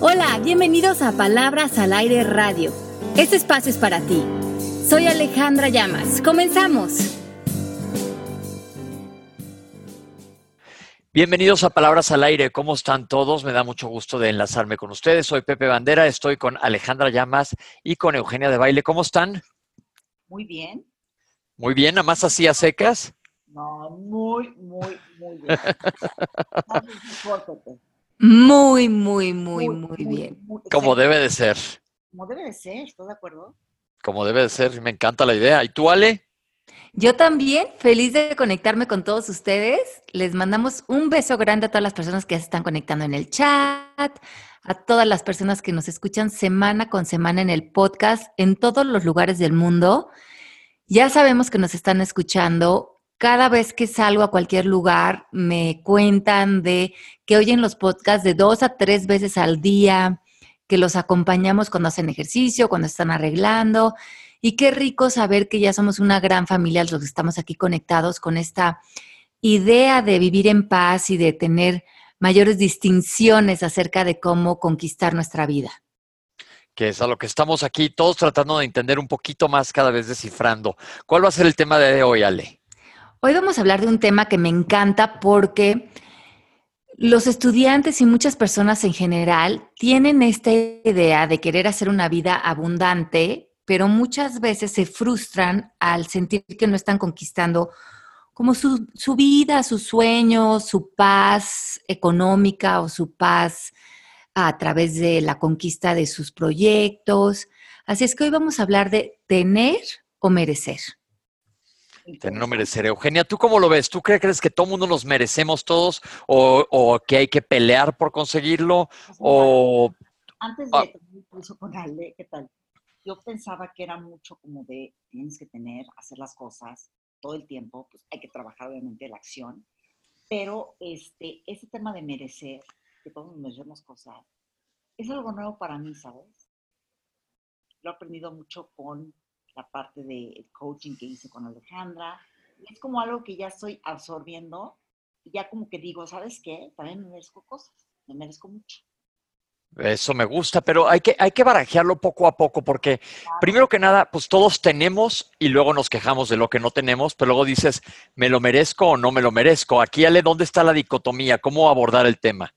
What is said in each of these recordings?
Hola, bienvenidos a Palabras al Aire Radio. Este espacio es para ti. Soy Alejandra Llamas. Comenzamos. Bienvenidos a Palabras al Aire. ¿Cómo están todos? Me da mucho gusto de enlazarme con ustedes. Soy Pepe Bandera, estoy con Alejandra Llamas y con Eugenia de Baile. ¿Cómo están? Muy bien. Muy bien, nada más así a secas. No, muy, muy, muy bien. Muy, muy, muy, muy, bien. Como debe de ser. Como debe de ser, ¿estás de acuerdo? Como debe de ser, me encanta la idea. ¿Y tú, Ale? Yo también, feliz de conectarme con todos ustedes. Les mandamos un beso grande a todas las personas que se están conectando en el chat, a todas las personas que nos escuchan semana con semana en el podcast en todos los lugares del mundo. Ya sabemos que nos están escuchando cada vez que salgo a cualquier lugar me cuentan de que oyen los podcasts de dos a tres veces al día, que los acompañamos cuando hacen ejercicio, cuando están arreglando. Y qué rico saber que ya somos una gran familia los que estamos aquí conectados con esta idea de vivir en paz y de tener mayores distinciones acerca de cómo conquistar nuestra vida. Que es a lo que estamos aquí todos tratando de entender un poquito más, cada vez descifrando. ¿Cuál va a ser el tema de hoy, Ale? Hoy vamos a hablar de un tema que me encanta porque los estudiantes y muchas personas en general tienen esta idea de querer hacer una vida abundante, pero muchas veces se frustran al sentir que no están conquistando como su, vida, sus sueños, su paz económica o su paz a través de la conquista de sus proyectos. Así es que hoy vamos a hablar de tener o merecer. No merecer. Eugenia, ¿tú cómo lo ves? ¿Tú crees que todo mundo nos merecemos todos o, que hay que pelear por conseguirlo? O... Antes de ah. con Ale, ¿qué tal? Yo pensaba que era mucho como de tienes que tener, hacer las cosas todo el tiempo, pues hay que trabajar obviamente la acción, pero este, ese tema de merecer, que todos nos merecemos cosas, es algo nuevo para mí, ¿sabes? Lo he aprendido mucho con la parte de coaching que hice con Alejandra. Es como algo que ya estoy absorbiendo y ya como que digo, ¿sabes qué? También me merezco cosas, me merezco mucho. Eso me gusta, pero hay que, hay que barajearlo poco a poco porque primero que nada, pues todos tenemos y luego nos quejamos de lo que no tenemos, pero luego dices, ¿me lo merezco o no me lo merezco? Aquí, Ale, ¿dónde está la dicotomía? ¿Cómo abordar el tema?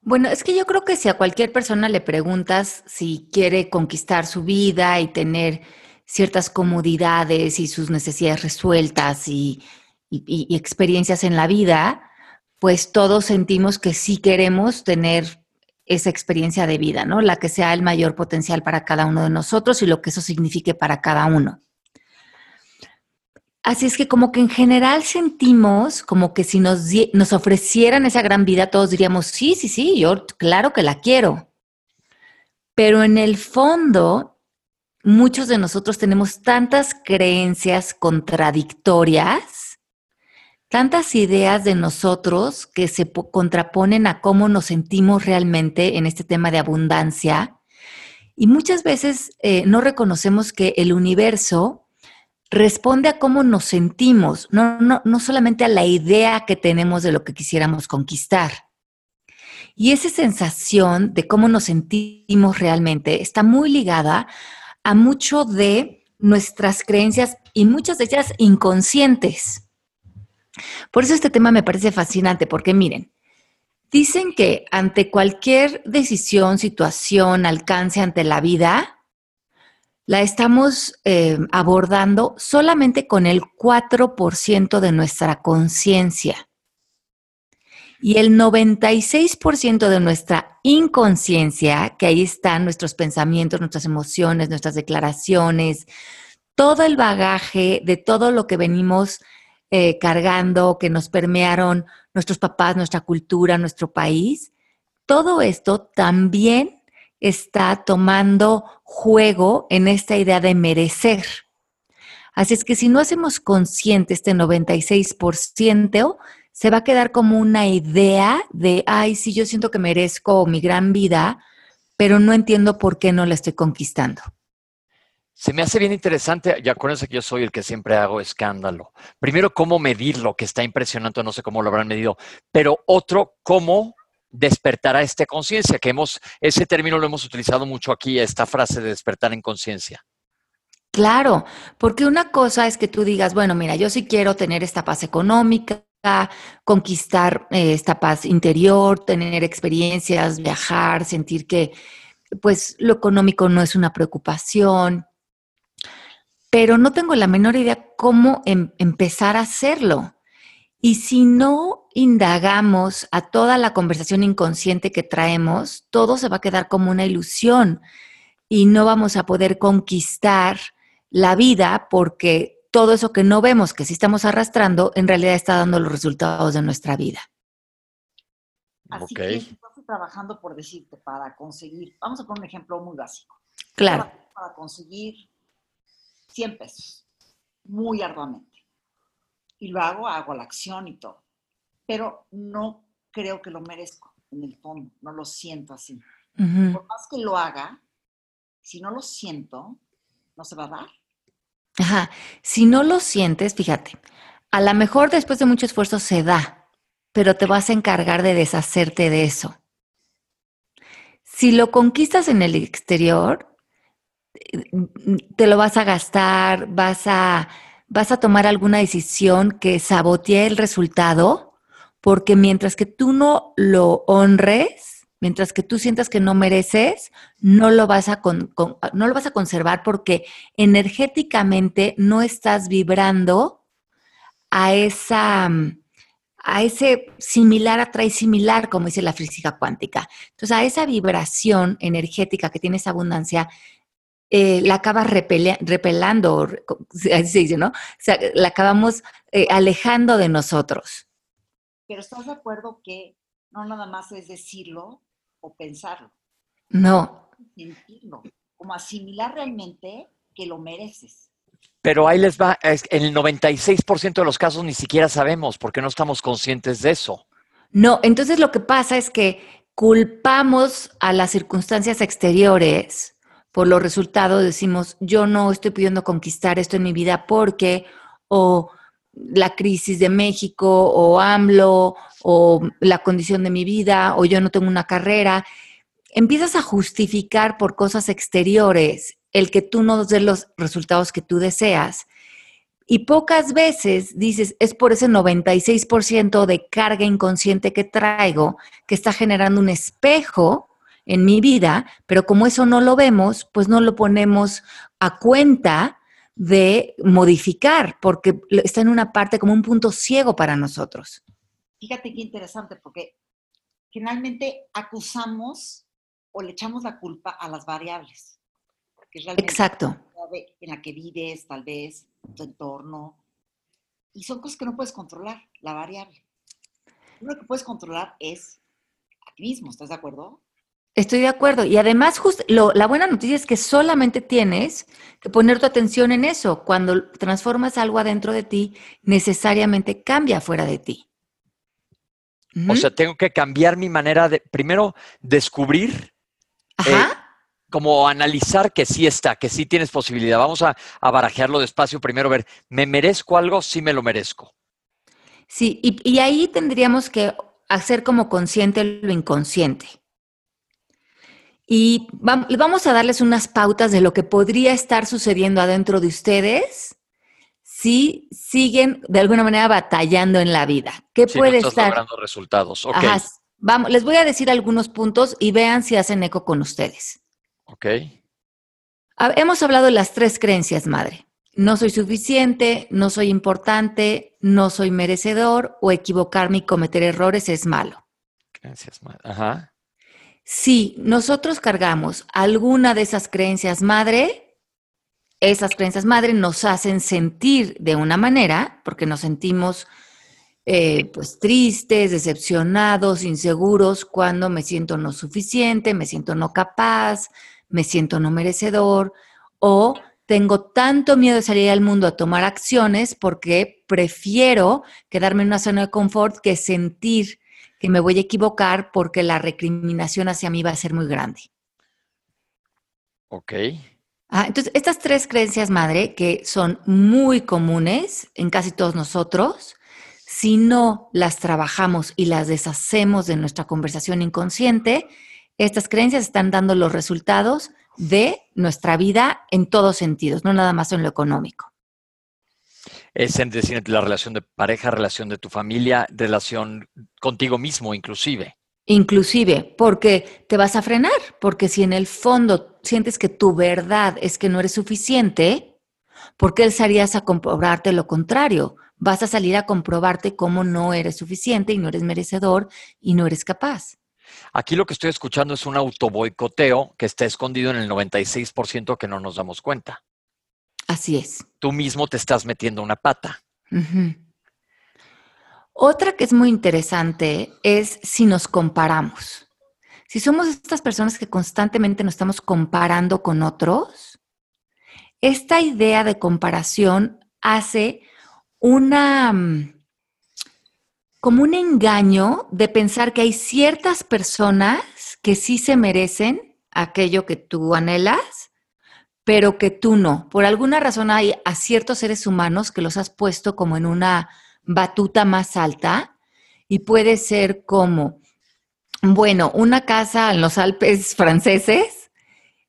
Bueno, es que yo creo que si a cualquier persona le preguntas si quiere conquistar su vida y tener ciertas comodidades y sus necesidades resueltas y, experiencias en la vida, pues todos sentimos que sí queremos tener esa experiencia de vida, ¿no? La que sea el mayor potencial para cada uno de nosotros y lo que eso signifique para cada uno. Así es que como que en general sentimos como que si nos, nos ofrecieran esa gran vida, todos diríamos, sí, sí, sí, yo claro que la quiero. Pero en el fondo muchos de nosotros tenemos tantas creencias contradictorias, tantas ideas de nosotros que se contraponen a cómo nos sentimos realmente en este tema de abundancia. Y muchas veces eh, no reconocemos que el universo responde a cómo nos sentimos, no, no, no solamente a la idea que tenemos de lo que quisiéramos conquistar. Y esa sensación de cómo nos sentimos realmente está muy ligada a mucho de nuestras creencias y muchas de ellas inconscientes. Por eso este tema me parece fascinante, porque miren, dicen que ante cualquier decisión, situación, alcance ante la vida, la estamos eh, abordando solamente con el 4% de nuestra conciencia y el 96% de nuestra inconsciencia, que ahí están nuestros pensamientos, nuestras emociones, nuestras declaraciones, todo el bagaje de todo lo que venimos eh, cargando, que nos permearon nuestros papás, nuestra cultura, nuestro país, todo esto también está tomando juego en esta idea de merecer. Así es que si no hacemos consciente este 96%, se va a quedar como una idea de, ay, sí, yo siento que merezco mi gran vida, pero no entiendo por qué no la estoy conquistando. Se me hace bien interesante, ya acuérdense que yo soy el que siempre hago escándalo. Primero, cómo medirlo, que está impresionante, no sé cómo lo habrán medido, pero otro, cómo despertar a esta conciencia, que hemos, ese término lo hemos utilizado mucho aquí, esta frase de despertar en conciencia. Claro, porque una cosa es que tú digas, bueno, mira, yo sí quiero tener esta paz económica, conquistar eh, esta paz interior, tener experiencias, viajar, sentir que pues lo económico no es una preocupación, pero no tengo la menor idea cómo em, empezar a hacerlo. Y si no indagamos a toda la conversación inconsciente que traemos, todo se va a quedar como una ilusión y no vamos a poder conquistar la vida porque todo eso que no vemos, que sí estamos arrastrando, en realidad está dando los resultados de nuestra vida. Así que estás trabajando por decirte, para conseguir, vamos a poner un ejemplo muy básico. Claro. Para, conseguir 100 pesos, muy arduamente. Y lo hago, hago la acción y todo. Pero no creo que lo merezco en el fondo, no lo siento así. Por más que lo haga, si no lo siento, no se va a dar. Ajá. Si no lo sientes, fíjate, a lo mejor después de mucho esfuerzo se da, pero te vas a encargar de deshacerte de eso. Si lo conquistas en el exterior, te lo vas a gastar, vas a, vas a tomar alguna decisión que sabotee el resultado, porque mientras que tú no lo honres, mientras que tú sientas que no mereces, no lo vas a, no lo vas a conservar porque energéticamente no estás vibrando a esa a ese similar atrae similar, como dice la física cuántica. Entonces, a esa vibración energética que tiene esa abundancia, eh, la acabas repelando, así se dice, ¿no? O sea, la acabamos eh, alejando de nosotros. Pero estás de acuerdo que no nada más es decirlo, o pensarlo. No. Sentirlo, como asimilar realmente que lo mereces. Pero ahí les va, en el 96% de los casos ni siquiera sabemos porque no estamos conscientes de eso. No, entonces lo que pasa es que culpamos a las circunstancias exteriores por los resultados, decimos, yo no estoy pudiendo conquistar esto en mi vida porque, o la crisis de México, o AMLO, o la condición de mi vida, o yo no tengo una carrera, empiezas a justificar por cosas exteriores el que tú no des los resultados que tú deseas. Y pocas veces dices, es por ese 96% de carga inconsciente que traigo que está generando un espejo en mi vida, pero como eso no lo vemos, pues no lo ponemos a cuenta de modificar, porque está en una parte como un punto ciego para nosotros. Fíjate qué interesante, porque finalmente acusamos o le echamos la culpa a las variables. Que es Exacto. En la que vives, tal vez, tu entorno. Y son cosas que no puedes controlar, la variable. Lo que puedes controlar es a ti mismo, ¿estás de acuerdo? Estoy de acuerdo. Y además, la buena noticia es que solamente tienes que poner tu atención en eso. Cuando transformas algo adentro de ti, necesariamente cambia fuera de ti. O sea, tengo que cambiar mi manera de, primero, descubrir, eh, como analizar que sí está, que sí tienes posibilidad. Vamos a, barajearlo despacio, primero ver, ¿me merezco algo? Sí me lo merezco. Sí, y, ahí tendríamos que hacer como consciente lo inconsciente. Y vamos a darles unas pautas de lo que podría estar sucediendo adentro de ustedes si siguen de alguna manera batallando en la vida. ¿Qué puede estar? logrando resultados. Vamos, les voy a decir algunos puntos y vean si hacen eco con ustedes. Ok. Hemos hablado de las tres creencias, madre. No soy suficiente, no soy importante, no soy merecedor o equivocarme y cometer errores es malo. Creencias, madre. Ajá. Si nosotros cargamos alguna de esas creencias, madre, esas creencias madre nos hacen sentir de una manera, porque nos sentimos eh, pues tristes, decepcionados, inseguros cuando me siento no suficiente, me siento no capaz, me siento no merecedor o tengo tanto miedo de salir al mundo a tomar acciones porque prefiero quedarme en una zona de confort que sentir que me voy a equivocar porque la recriminación hacia mí va a ser muy grande. Ok. Ah, entonces, estas tres creencias madre, que son muy comunes en casi todos nosotros, si no las trabajamos y las deshacemos de nuestra conversación inconsciente, estas creencias están dando los resultados de nuestra vida en todos sentidos, no nada más en lo económico. Es en decir, la relación de pareja, relación de tu familia, relación contigo mismo inclusive. Inclusive, porque te vas a frenar, porque si en el fondo sientes que tu verdad es que no eres suficiente, ¿por qué salías a comprobarte lo contrario? Vas a salir a comprobarte cómo no eres suficiente y no eres merecedor y no eres capaz. Aquí lo que estoy escuchando es un autoboicoteo que está escondido en el 96% que no nos damos cuenta. Así es. Tú mismo te estás metiendo una pata. Otra que es muy interesante es si nos comparamos. Si somos estas personas que constantemente nos estamos comparando con otros, esta idea de comparación hace una mm, como un engaño de pensar que hay ciertas personas que sí se merecen aquello que tú anhelas, pero que tú no. Por alguna razón hay a ciertos seres humanos que los has puesto como en una batuta más alta y puede ser como, bueno, una casa en los Alpes franceses,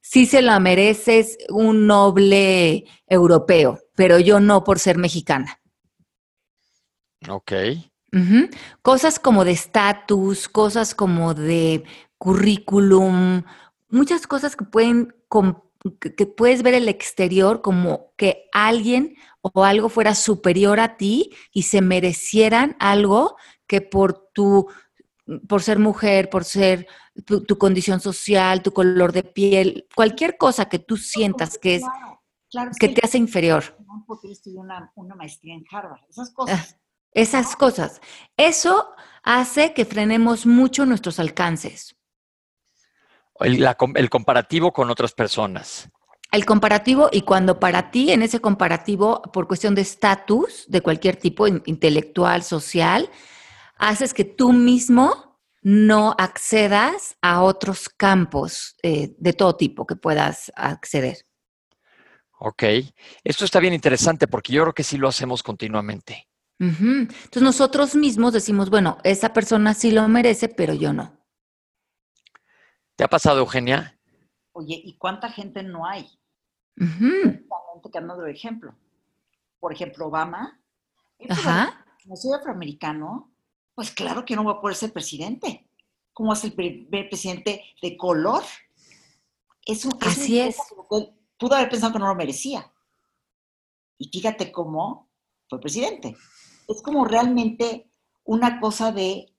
sí se la mereces un noble europeo, pero yo no por ser mexicana. Ok. Cosas como de estatus, cosas como de currículum, muchas cosas que pueden, que puedes ver el exterior como que alguien o algo fuera superior a ti y se merecieran algo que por tu, por ser mujer, por ser tu, condición social, tu color de piel, cualquier cosa que tú sientas que es que, te hace inferior. Porque yo una, una maestría en Harvard, esas cosas. Esas cosas. Eso hace que frenemos mucho nuestros alcances. El, el, comparativo con otras personas. El comparativo y cuando para ti en ese comparativo, por cuestión de estatus de cualquier tipo, intelectual, social, haces que tú mismo no accedas a otros campos eh, de todo tipo que puedas acceder. Ok, esto está bien interesante porque yo creo que sí lo hacemos continuamente. Entonces nosotros mismos decimos, bueno, esa persona sí lo merece, pero yo no. ¿Te ha pasado, Eugenia? Oye, ¿y cuánta gente no hay? Uh que de ejemplo. Por ejemplo, Obama. Ajá. Como soy afroamericano, pues claro que no va a poder ser presidente. ¿Cómo es el primer presidente de color? Es Así es. pudo haber pensado que no lo merecía. Y fíjate cómo fue presidente es como realmente una cosa de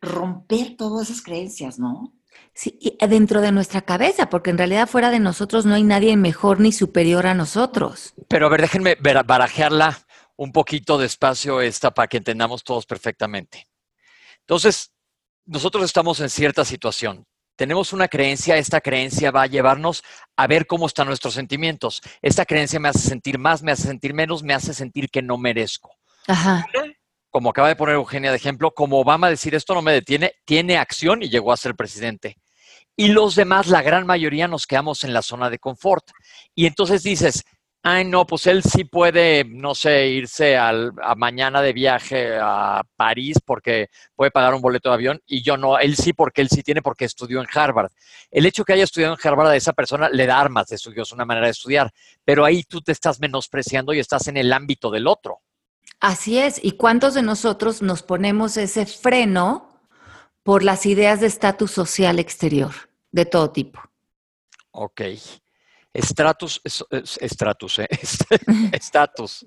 romper todas esas creencias, ¿no? Sí, dentro de nuestra cabeza, porque en realidad fuera de nosotros no hay nadie mejor ni superior a nosotros. Pero a ver, déjenme barajearla un poquito despacio esta para que entendamos todos perfectamente. Entonces, nosotros estamos en cierta situación. Tenemos una creencia, esta creencia va a llevarnos a ver cómo están nuestros sentimientos. Esta creencia me hace sentir más, me hace sentir menos, me hace sentir que no merezco. Ajá. Como acaba de poner Eugenia de ejemplo, como Obama decir esto no me detiene, tiene acción y llegó a ser presidente. Y los demás, la gran mayoría, nos quedamos en la zona de confort. Y entonces dices, ay, no, pues él sí puede, no sé, irse al, a mañana de viaje a París porque puede pagar un boleto de avión y yo no, él sí porque él sí tiene porque estudió en Harvard. El hecho que haya estudiado en Harvard a esa persona le da armas de estudio, es una manera de estudiar, pero ahí tú te estás menospreciando y estás en el ámbito del otro. Así es. ¿Y cuántos de nosotros nos ponemos ese freno por las ideas de estatus social exterior, de todo tipo? Ok. Estratus, estratus, ¿eh? Estatus.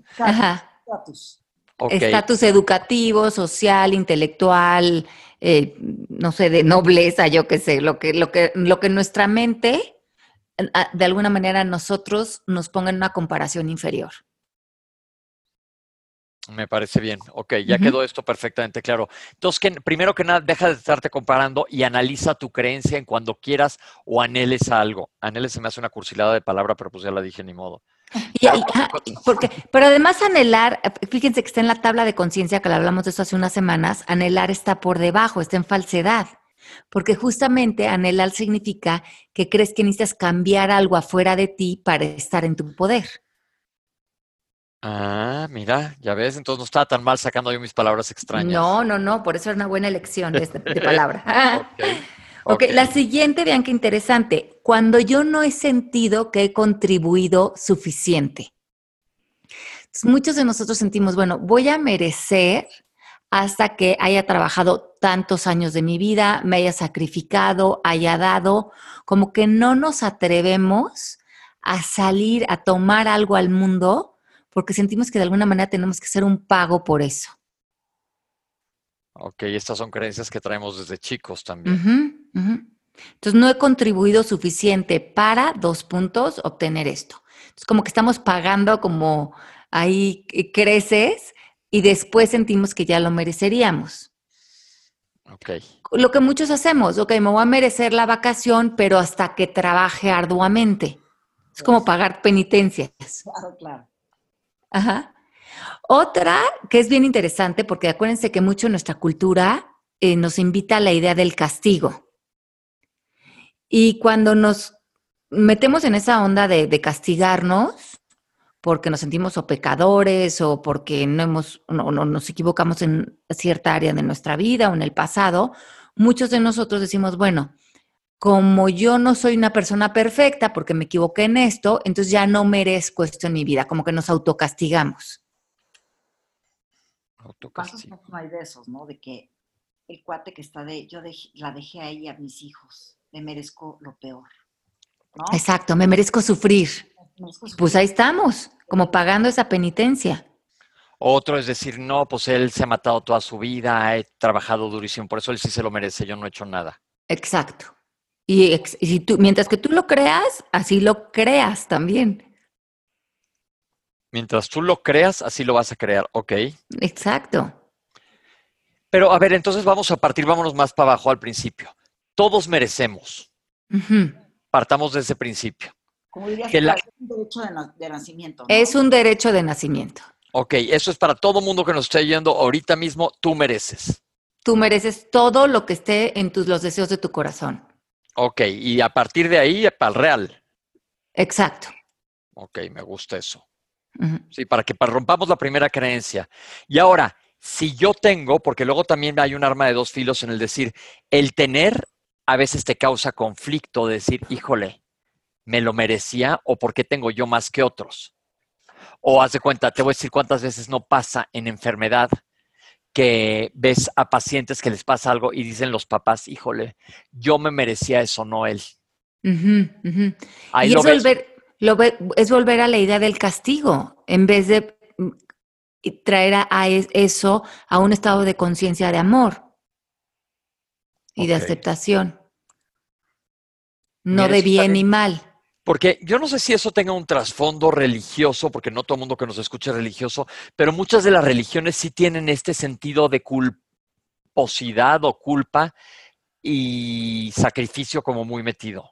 Estatus educativo, social, intelectual, eh, no sé, de nobleza, yo qué sé, lo que, lo que, lo que nuestra mente, de alguna manera, nosotros nos ponga en una comparación inferior. Me parece bien. Ok, ya quedó esto perfectamente claro. Entonces, que, primero que nada, deja de estarte comparando y analiza tu creencia en cuando quieras o anheles algo. Anheles se me hace una cursilada de palabra, pero pues ya la dije ni modo. Ah, porque, pero además anhelar, fíjense que está en la tabla de conciencia que le hablamos de eso hace unas semanas, anhelar está por debajo, está en falsedad. Porque justamente anhelar significa que crees que necesitas cambiar algo afuera de ti para estar en tu poder. Ah, mira, ya ves, entonces no estaba tan mal sacando yo mis palabras extrañas. No, no, no, por eso era una buena elección de, de palabra. Ok, ok, la siguiente, vean qué interesante. Cuando yo no he sentido que he contribuido suficiente. Entonces, muchos de nosotros sentimos, bueno, voy a merecer hasta que haya trabajado tantos años de mi vida, me haya sacrificado, haya dado, como que no nos atrevemos a salir a tomar algo al mundo porque sentimos que de alguna manera tenemos que hacer un pago por eso. Ok, estas son creencias que traemos desde chicos también. Entonces, no he contribuido suficiente para, dos puntos, obtener esto. Es como que estamos pagando como ahí eh, creces y después sentimos que ya lo mereceríamos. Ok, Lo que muchos hacemos, ok, me voy a merecer la vacación, pero hasta que trabaje arduamente. Es como pagar penitencias. Claro, claro. Ajá. Otra que es bien interesante, porque acuérdense que mucho nuestra cultura eh, nos invita a la idea del castigo. Y cuando nos metemos en esa onda de, castigarnos, porque nos sentimos o pecadores o porque no hemos, no- nos equivocamos en cierta área de nuestra vida o en el pasado, muchos de nosotros decimos, bueno, como yo no soy una persona perfecta porque me equivoqué en esto, entonces ya no merezco esto en mi vida, como que nos autocastigamos. ¿Cuántos autocastigo. casos no hay de esos, no? De que el cuate que está de, yo dej- la dejé ahí a mis hijos, me merezco lo peor, ¿no? Exacto, me merezco sufrir. Merezco Pues sufrir. ahí estamos, como pagando esa penitencia. Otro es decir, no, pues él se ha matado toda su vida, he trabajado durísimo, por eso él sí se lo merece, yo no he hecho nada. Exacto. Y, ex- y si tú, mientras que tú lo creas, así lo creas también. Mientras tú lo creas, así lo vas a crear, ok. Exacto. Pero a ver, entonces vamos a partir, vámonos más para abajo al principio. Todos merecemos. Partamos de ese principio. Como dirías, que tú, la- es un derecho de, na- de nacimiento, ¿no? Es un derecho de nacimiento. Ok, eso es para todo mundo que nos esté yendo ahorita mismo, tú mereces. Tú mereces todo lo que esté en tus, los deseos de tu corazón. Ok, y a partir de ahí, para el real. Exacto. Ok, me gusta eso. Sí, para que rompamos la primera creencia. Y ahora, si yo tengo, porque luego también hay un arma de dos filos en el decir, el tener a veces te causa conflicto de decir, híjole, me lo merecía o por qué tengo yo más que otros. O haz de cuenta, te voy a decir cuántas veces no pasa en enfermedad que ves a pacientes que les pasa algo y dicen los papás, híjole, yo me merecía eso, no él. Ahí y lo es ves. volver, lo ve- es volver a la idea del castigo, en vez de mm, y traer a, a es- eso a un estado de conciencia de amor y de aceptación. No Mira, de bien bien. ni mal. Porque yo no sé si eso tenga un trasfondo religioso, porque no todo el mundo que nos escucha es religioso, pero muchas de las religiones sí tienen este sentido de culposidad o culpa y sacrificio como muy metido.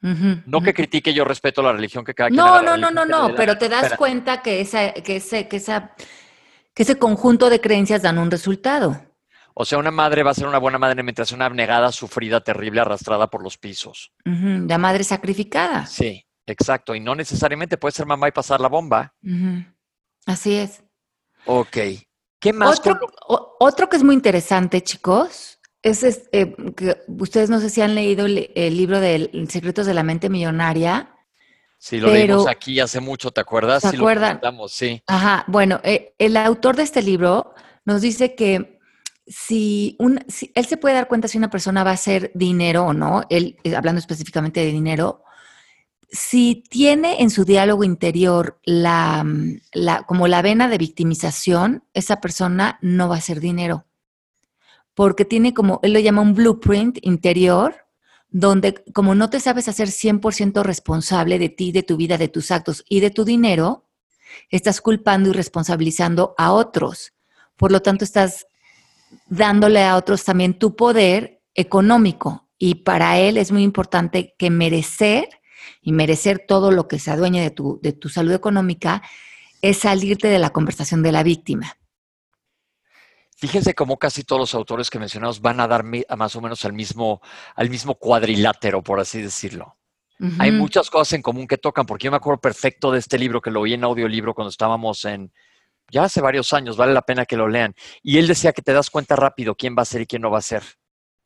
No que critique, yo respeto la religión que cada quien No, la no, no, no, no, la pero te das Espera, cuenta que, esa, que, ese, que, esa, que ese conjunto de creencias dan un resultado. O sea, una madre va a ser una buena madre mientras una abnegada, sufrida, terrible, arrastrada por los pisos. La madre sacrificada. Sí, exacto. Y no necesariamente puede ser mamá y pasar la bomba. Así es. Ok. ¿Qué más? Otro, con- o- otro que es muy interesante, chicos, es, es, eh, que ustedes no sé si han leído el, el libro de Secretos de la Mente Millonaria. Sí, lo leímos pero- aquí hace mucho, ¿te acuerdas? ¿Se sí, acuerdan? lo comentamos, sí. Ajá, bueno, eh, el autor de este libro nos dice que si, un, si él se puede dar cuenta si una persona va a hacer dinero o no, él eh, hablando específicamente de dinero, si tiene en su diálogo interior la, mm, la, como la vena de victimización, esa persona no va a hacer dinero. Porque tiene como, él lo llama un blueprint interior, donde como no te sabes hacer 100% responsable de ti, de tu vida, de tus actos y de tu dinero, estás culpando y responsabilizando a otros. Por lo tanto, estás dándole a otros también tu poder económico. Y para él es muy importante que merecer y merecer todo lo que se adueñe de tu, de tu salud económica es salirte de la conversación de la víctima. Fíjense cómo casi todos los autores que mencionamos van a dar más o menos al mismo, al mismo cuadrilátero, por así decirlo. Hay muchas cosas en común que tocan, porque yo me acuerdo perfecto de este libro que lo oí en audiolibro cuando estábamos en, ya hace varios años, vale la pena que lo lean. Y él decía que te das cuenta rápido quién va a ser y quién no va a ser.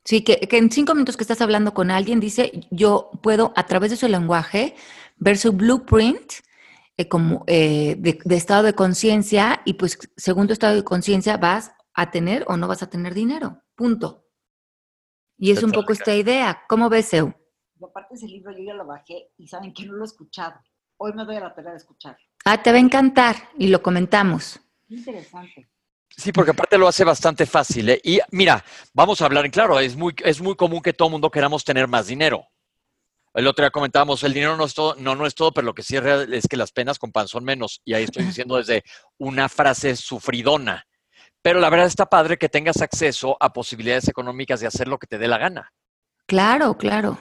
Sí, que, que en cinco minutos que estás hablando con alguien, dice, yo puedo a través de su lenguaje ver su blueprint eh, como, eh, de, de estado de conciencia y pues según tu estado de conciencia vas a tener o no vas a tener dinero. Punto. Y es un poco esta idea. ¿Cómo ves, Eu? Y aparte ese libro yo ya lo bajé y saben que no lo he escuchado. Hoy me doy a la tarea de escuchar. Ah, te va a encantar y lo comentamos. Qué interesante. Sí, porque aparte lo hace bastante fácil. ¿eh? Y mira, vamos a hablar en claro, es muy, es muy común que todo el mundo queramos tener más dinero. El otro día comentábamos, el dinero no es todo, no, no es todo, pero lo que sí es real es que las penas con pan son menos. Y ahí estoy diciendo desde una frase sufridona. Pero la verdad está padre que tengas acceso a posibilidades económicas de hacer lo que te dé la gana. Claro, claro.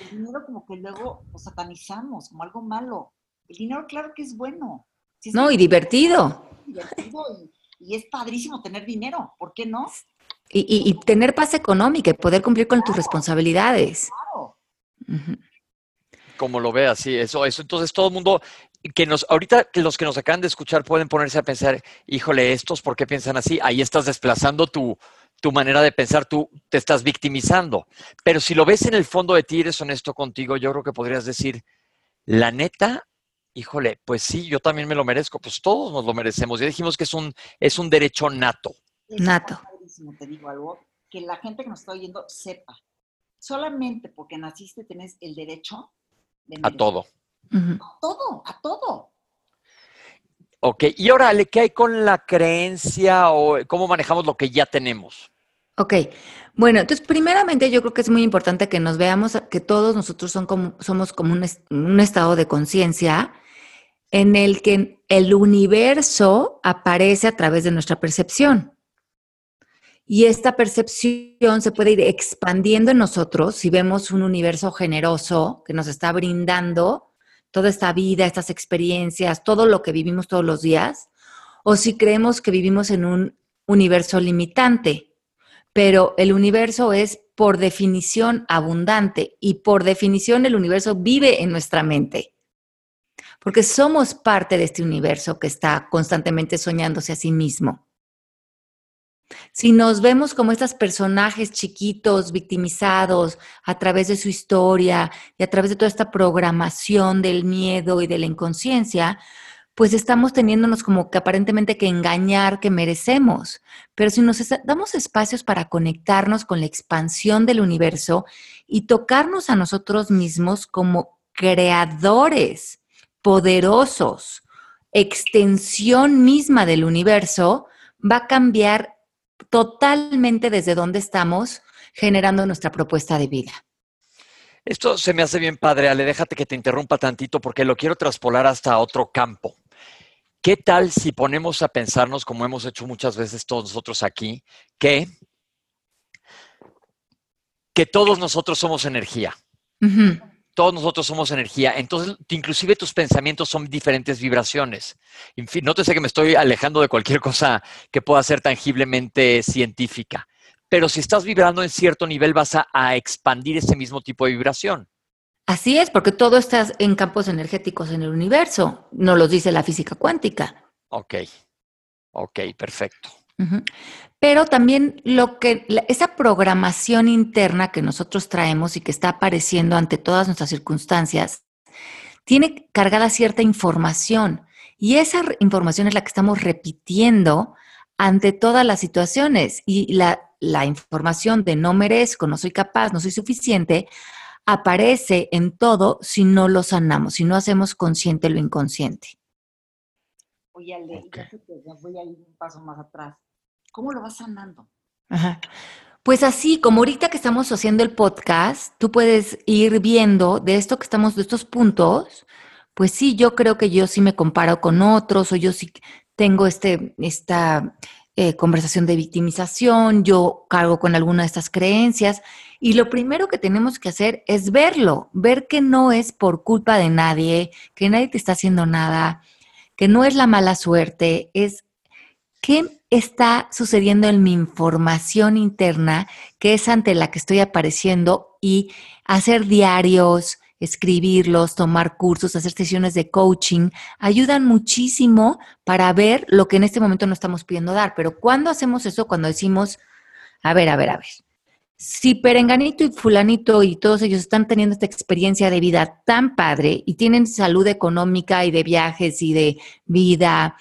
El dinero como que luego lo satanizamos como algo malo. El dinero claro que es bueno. Es No, y divertido. divertido y, y es padrísimo tener dinero. ¿Por qué no? Y, y- y tener paz económica y poder cumplir con tus responsabilidades. Claro. Como lo veas, sí, eso, eso. Entonces todo el mundo que nos, ahorita los que nos acaban de escuchar pueden ponerse a pensar, híjole, estos, ¿por qué piensan así? Ahí estás desplazando tu, tu manera de pensar, tú te estás victimizando. Pero si lo ves en el fondo de ti, eres honesto contigo, yo creo que podrías decir, la neta, híjole, pues sí, yo también me lo merezco, pues todos nos lo merecemos. Ya dijimos que es un, es un derecho nato. Nato. te digo algo, que la gente que nos está oyendo sepa. Solamente porque naciste tenés el derecho de A todo. A todo, a todo. Ok, y ahora, Ale, ¿qué hay con la creencia o cómo manejamos lo que ya tenemos? Ok, bueno, entonces primeramente yo creo que es muy importante que nos veamos que todos nosotros son como, somos como un estado de conciencia en el que el universo aparece a través de nuestra percepción. Y esta percepción se puede ir expandiendo en nosotros si vemos un universo generoso que nos está brindando toda esta vida, estas experiencias, todo lo que vivimos todos los días, o si creemos que vivimos en un universo limitante pero el universo es por definición abundante y por definición el universo vive en nuestra mente. Porque somos parte de este universo que está constantemente soñándose a sí mismo. Si nos vemos como estos personajes chiquitos, victimizados a través de su historia y a través de toda esta programación del miedo y de la inconsciencia, pues estamos teniéndonos como que aparentemente que engañar que merecemos. Pero si nos damos espacios para conectarnos con la expansión del universo y tocarnos a nosotros mismos como creadores poderosos, extensión misma del universo, va a cambiar totalmente desde donde estamos generando nuestra propuesta de vida. Esto se me hace bien padre, Ale, déjate que te interrumpa tantito porque lo quiero traspolar hasta otro campo. ¿Qué tal si ponemos a pensarnos, como hemos hecho muchas veces todos nosotros aquí, que, que todos nosotros somos energía? Todos nosotros somos energía, entonces inclusive tus pensamientos son diferentes vibraciones. En fin, no te sé que me estoy alejando de cualquier cosa que pueda ser tangiblemente científica, pero si estás vibrando en cierto nivel vas a, a expandir ese mismo tipo de vibración. Así es, porque todo está en campos energéticos en el universo, nos lo dice la física cuántica. Ok, ok, perfecto. Pero también lo que esa programación interna que nosotros traemos y que está apareciendo ante todas nuestras circunstancias tiene cargada cierta información y esa información es la que estamos repitiendo ante todas las situaciones y la, la información de no merezco, no soy capaz, no soy suficiente aparece en todo si no lo sanamos, si no hacemos consciente lo inconsciente. Oye, Ale, Ok. ya voy a ir un paso más atrás. ¿Cómo lo vas sanando? Ajá. Pues así, como ahorita que estamos haciendo el podcast, tú puedes ir viendo de esto que estamos, de estos puntos, pues sí, yo creo que yo sí me comparo con otros, o yo sí tengo este, esta eh, conversación de victimización, yo cargo con alguna de estas creencias, y lo primero que tenemos que hacer es verlo, ver que no es por culpa de nadie, que nadie te está haciendo nada, que no es la mala suerte, es ¿Qué está sucediendo en mi información interna que es ante la que estoy apareciendo y hacer diarios, escribirlos, tomar cursos, hacer sesiones de coaching, ayudan muchísimo para ver lo que en este momento no estamos pidiendo dar. Pero cuando hacemos eso, cuando decimos, a ver, a ver, a ver, si Perenganito y Fulanito y todos ellos están teniendo esta experiencia de vida tan padre y tienen salud económica y de viajes y de vida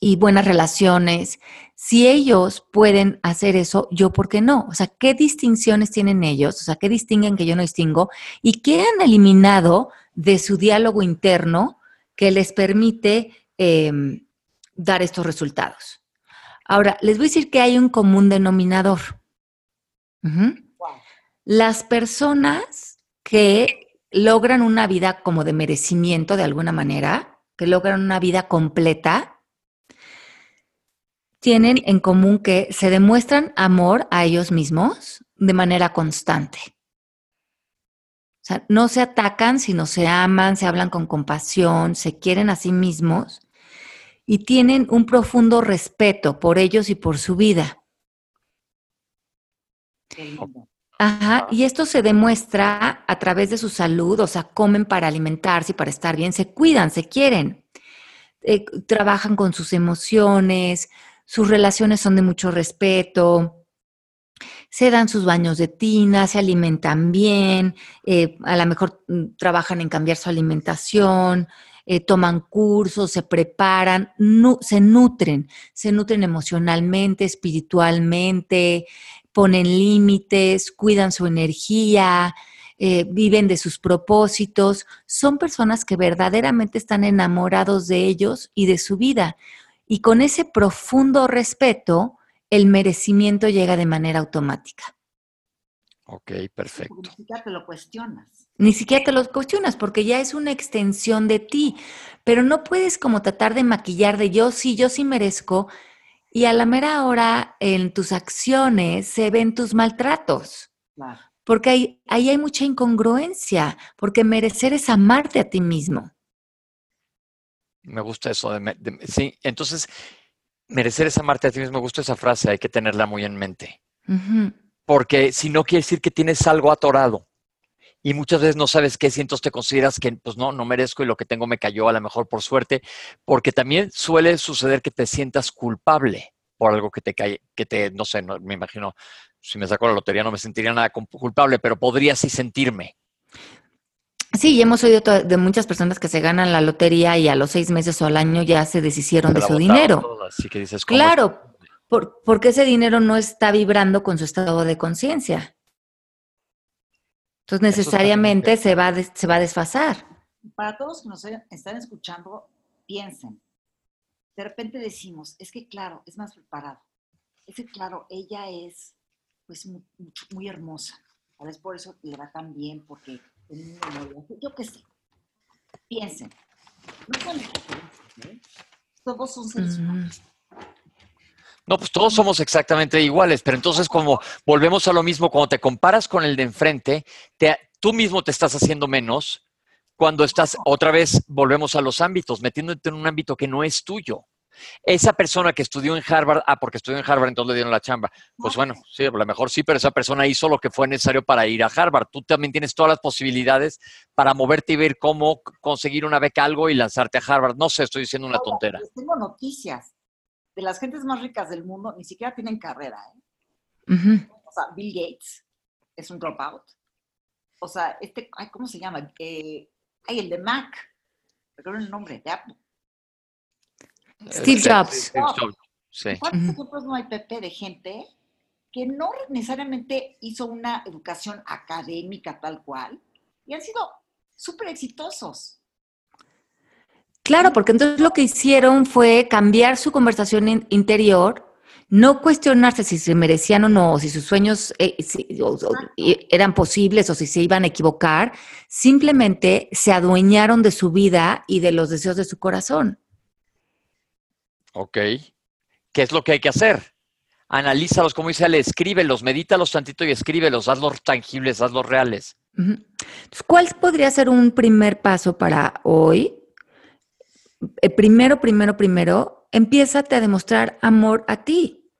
y buenas relaciones, si ellos pueden hacer eso, yo por qué no? O sea, ¿qué distinciones tienen ellos? O sea, ¿qué distinguen que yo no distingo? ¿Y qué han eliminado de su diálogo interno que les permite em, dar estos resultados? Ahora, les voy a decir que hay un común denominador. Las personas que logran una vida como de merecimiento de alguna manera, que logran una vida completa, tienen en común que se demuestran amor a ellos mismos de manera constante. O sea, no se atacan, sino se aman, se hablan con compasión, se quieren a sí mismos y tienen un profundo respeto por ellos y por su vida. Ajá, y esto se demuestra a través de su salud, o sea, comen para alimentarse y para estar bien, se cuidan, se quieren, eh, trabajan con sus emociones, sus relaciones son de mucho respeto, se dan sus baños de tina, se alimentan bien, eh, a lo mejor mm, trabajan en cambiar su alimentación, eh, toman cursos, se preparan, se nutren, se nutren emocionalmente, espiritualmente, ponen límites, cuidan su energía, eh, viven de sus propósitos, son personas que verdaderamente están enamorados de ellos y de su vida. Y con ese profundo respeto, el merecimiento llega de manera automática. Ok, perfecto. Ni siquiera te lo cuestionas. Ni siquiera te lo cuestionas porque ya es una extensión de ti, pero no puedes como tratar de maquillar de yo sí, yo sí merezco, y a la mera hora en tus acciones se ven tus maltratos. Porque ahí, hay mucha incongruencia, porque merecer es amarte a ti mismo. Me gusta eso. De, sí, entonces, merecer es amarte a ti mismo. Me gusta esa frase, hay que tenerla muy en mente. Porque si no quiere decir que tienes algo atorado y muchas veces no sabes qué, si entonces te consideras que pues no, no merezco y lo que tengo me cayó a lo mejor por suerte, porque también suele suceder que te sientas culpable por algo que te cae, que te, no sé, no, me imagino, si me saco la lotería no me sentiría nada culpable, pero podría sí sentirme. Sí, hemos oído de muchas personas que se ganan la lotería y a los seis meses o al año ya se deshicieron de su dinero. así que dices, claro, porque ese dinero no está vibrando con su estado de conciencia. Entonces necesariamente se va, se va a desfasar. Para todos que nos están escuchando, piensen. De repente decimos, es que claro, es más preparado. Es que claro, ella es pues muy, hermosa. A veces por eso le va tan bien, porque yo qué sé. Piensen. No son ¿eh? Todos son seres humanos. No, pues todos somos exactamente iguales, pero entonces como volvemos a lo mismo, cuando te comparas con el de enfrente, tú mismo te estás haciendo menos. Cuando estás, otra vez, volvemos a los ámbitos, metiéndote en un ámbito que no es tuyo. Esa persona que estudió en Harvard, ah, porque estudió en Harvard, entonces le dieron la chamba. Pues bueno, sí, a lo mejor sí, pero esa persona hizo lo que fue necesario para ir a Harvard. Tú también tienes todas las posibilidades para moverte y ver cómo conseguir una beca algo y lanzarte a Harvard. No sé, estoy diciendo una tontera. tengo noticias de las gentes más ricas del mundo ni siquiera tienen carrera. ¿eh? O sea, Bill Gates es un dropout. O sea, este, ¿cómo se llama? Eh, ay, el de Mac. Recuerdo el nombre, de Apple. Steve Jobs. ¿Cuántos ejemplos no hay, Pepe, de gente que no necesariamente hizo una educación académica tal cual y han sido súper exitosos? Claro, porque entonces lo que hicieron fue cambiar su conversación interior, no cuestionarse si se merecían o no, o si sus sueños eh, eran posibles o si se iban a equivocar, simplemente se adueñaron de su vida y de los deseos de su corazón. Ok. ¿Qué es lo que hay que hacer? Analízalos, como dice Ale, escríbelos, medítalos tantito y escríbelos, hazlos tangibles, hazlos reales. ¿Cuál podría ser un primer paso para hoy? Eh, primero, primero, primero, empiézate a demostrar amor a ti,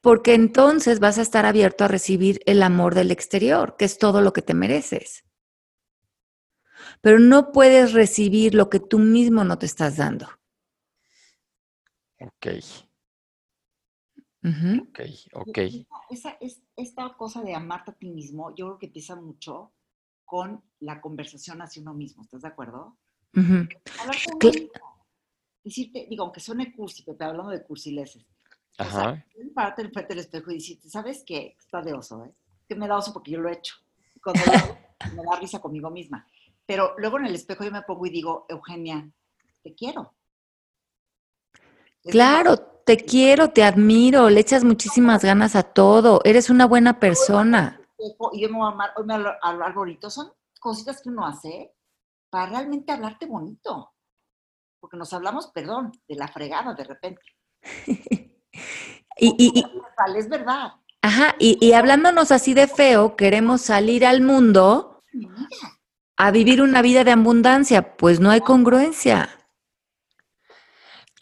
porque entonces vas a estar abierto a recibir el amor del exterior, que es todo lo que te mereces. pero no puedes recibir lo que tú mismo no te estás dando. Ok. Ujú. Ok, ok. Esa, es, esta cosa de amarte a ti mismo, yo creo que empieza mucho con la conversación hacia uno mismo, ¿estás de acuerdo? Ujú. Hablar con uno mismo. Decirte, digo, aunque suene cursi, pero hablando de cursileses. O Ajá. sea, pararte enfrente del espejo y decirte, ¿sabes qué? Está de oso, ¿eh? Que me da oso porque yo lo he hecho. Y Cuando lo hago, me da risa conmigo misma. Pero luego en el espejo yo me pongo y digo, Eugenia, te quiero. Claro, te quiero, te admiro, le echas muchísimas ganas a todo, eres una buena persona. y yo me voy a amar, hoy me voy a hablar bonito. Son cositas que uno hace para realmente hablarte bonito. Porque nos hablamos, perdón, de la fregada de repente. Y, y- y- Es verdad. ajá, y, y hablándonos así de feo, queremos salir al mundo Mira, a vivir una vida de abundancia, pues no hay congruencia.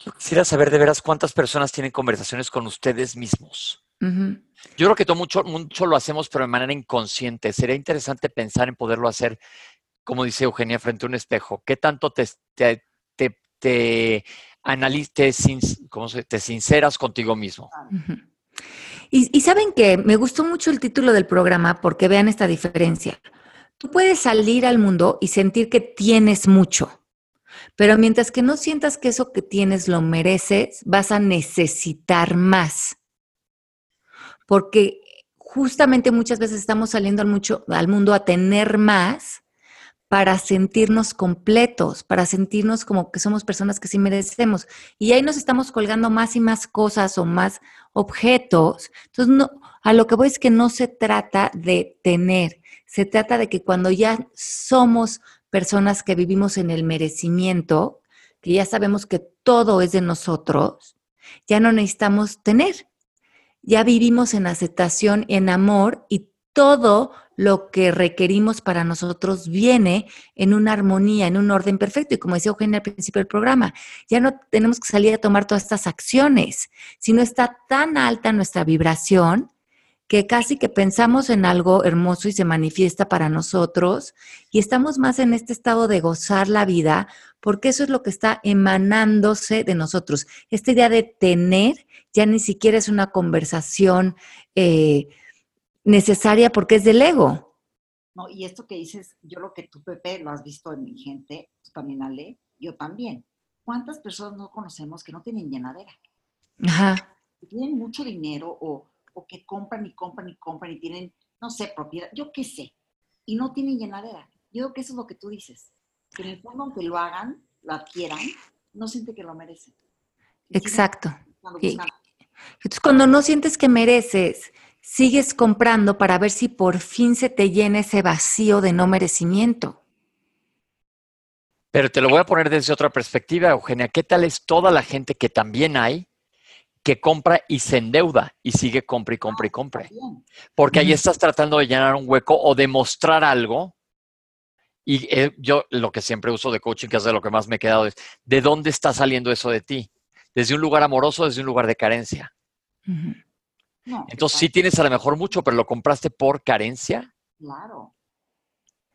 Yo quisiera saber de veras cuántas personas tienen conversaciones con ustedes mismos. Yo creo que todo mucho, mucho lo hacemos, pero de manera inconsciente. Sería interesante pensar en poderlo hacer, como dice Eugenia, frente a un espejo. ¿Qué tanto te, te, te, te, analiz- te sin- cómo se- te sinceras contigo mismo? Y saben que me gustó mucho el título del programa porque vean esta diferencia. Tú puedes salir al mundo y sentir que tienes mucho, pero mientras que no sientas que eso que tienes lo mereces, vas a necesitar más. Porque justamente muchas veces estamos saliendo al, mucho, al mundo a tener más para sentirnos completos, para sentirnos como que somos personas que sí merecemos. Y ahí nos estamos colgando más y más cosas o más objetos. Entonces, no, a lo que voy es que no se trata de tener, se trata de que cuando ya somos personas que vivimos en el merecimiento, que ya sabemos que todo es de nosotros, ya no necesitamos tener. Ya vivimos en aceptación, en amor y todo lo que requerimos para nosotros viene en una armonía, en un orden perfecto. Y como decía Eugenia al principio del programa, ya no tenemos que salir a tomar todas estas acciones, sino está tan alta nuestra vibración que casi que pensamos en algo hermoso y se manifiesta para nosotros y estamos más en este estado de gozar la vida porque eso es lo que está emanándose de nosotros. Esta idea de tener ya ni siquiera es una conversación eh, necesaria porque es del ego. ¿no? Y esto que dices, yo lo que tú, Pepe, lo has visto en mi gente, tú también, Ale, yo también. ¿Cuántas personas no conocemos que no tienen llenadera? Ajá. Tienen mucho dinero o, o que compran y compran y compran y tienen, no sé, propiedad, yo qué sé, y no tienen llenadera. Yo creo que eso es lo que tú dices. Que en el fondo, aunque lo hagan, lo adquieran, no siente que lo merecen. Exacto. Y-. Entonces, cuando no sientes que mereces, sigues comprando para ver si por fin se te llena ese vacío de no merecimiento. Pero te lo voy a poner desde otra perspectiva, Eugenia. ¿Qué tal es toda la gente que también hay que compra y se endeuda y sigue compra y compra y compra? Bien. Porque ahí estás tratando de llenar un hueco o demostrar algo. Y eh, yo lo que siempre uso de coaching, que es de lo que más me he quedado, es ¿de dónde está saliendo eso de ti? ¿Desde un lugar amoroso o desde un lugar de carencia? No, Entonces sí tienes a lo mejor mucho, pero lo compraste por carencia. Claro.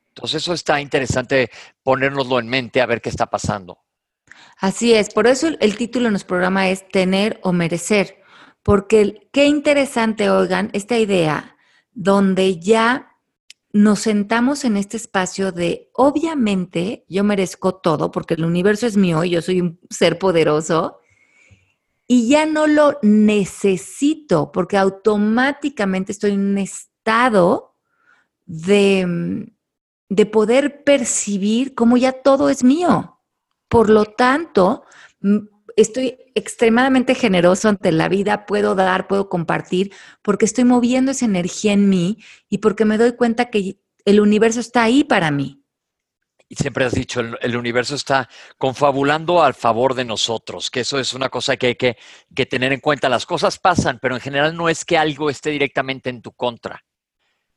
Entonces eso está interesante ponérnoslo en mente a ver qué está pasando. Así es, por eso el, título de nuestro programa es Tener o Merecer, porque qué interesante, oigan, esta idea donde ya nos sentamos en este espacio de, obviamente, yo merezco todo, porque el universo es mío y yo soy un ser poderoso, y ya no lo necesito, porque automáticamente estoy en un estado de, de poder percibir como ya todo es mío. Por lo tanto, estoy extremadamente generoso ante la vida, puedo dar, puedo compartir, porque estoy moviendo esa energía en mí y porque me doy cuenta que el universo está ahí para mí. Y siempre has dicho, el, el universo está confabulando al favor de nosotros, que eso es una cosa que hay que, que tener en cuenta. Las cosas pasan, pero en general no es que algo esté directamente en tu contra,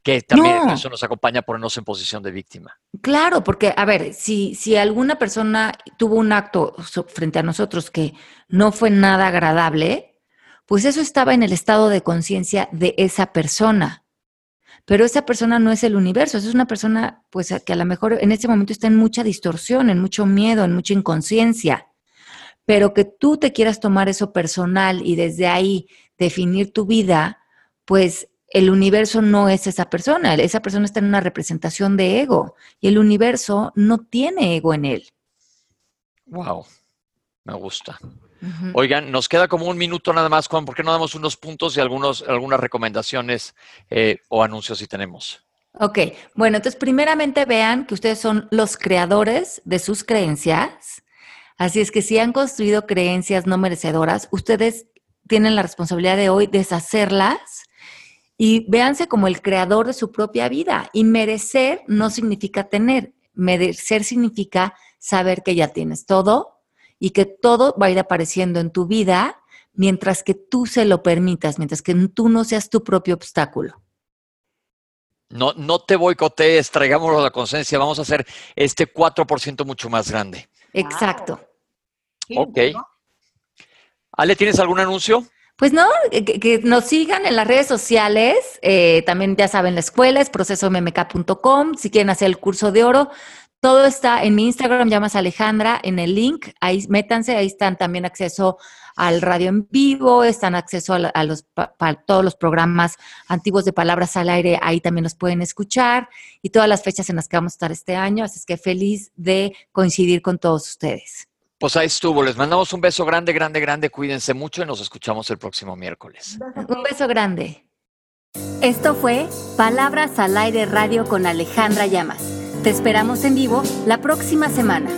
que también No. eso nos acompaña a ponernos en posición de víctima. Claro, porque, a ver, si, si alguna persona tuvo un acto frente a nosotros que no fue nada agradable, pues eso estaba en el estado de conciencia de esa persona. pero esa persona no es el universo, es una persona pues que a lo mejor en ese momento está en mucha distorsión, en mucho miedo, en mucha inconsciencia, pero que tú te quieras tomar eso personal y desde ahí definir tu vida, pues el universo no es esa persona, esa persona está en una representación de ego y el universo no tiene ego en él. Wow, me gusta. Oigan, nos queda como un minuto nada más, Juan, ¿por qué no damos unos puntos y algunos, algunas recomendaciones eh, o anuncios si tenemos? Ok, bueno, entonces primeramente vean que ustedes son los creadores de sus creencias, así es que si han construido creencias no merecedoras, ustedes tienen la responsabilidad de hoy deshacerlas y véanse como el creador de su propia vida. Y merecer no significa tener, merecer significa saber que ya tienes todo, y que todo va a ir apareciendo en tu vida mientras que tú se lo permitas, mientras que tú no seas tu propio obstáculo. No, no te boicotees, traigámoslo a la conciencia, vamos a hacer este 4% mucho más grande. Exacto. Ok. Ale, ¿tienes algún anuncio? Pues no, que, nos sigan en las redes sociales, eh, también ya saben, la escuela es procesommmk.com, si quieren hacer el curso de oro, todo está en mi Instagram, llamas Alejandra, en el link, ahí métanse, ahí están también acceso al radio en vivo, están acceso a, los, todos los programas antiguos de Palabras al Aire, ahí también los pueden escuchar y todas las fechas en las que vamos a estar este año, así es que feliz de coincidir con todos ustedes. Pues ahí estuvo, les mandamos un beso grande, grande, grande, cuídense mucho y nos escuchamos el próximo miércoles. Un beso grande. Esto fue Palabras al Aire Radio con Alejandra Llamas. Te esperamos en vivo la próxima semana.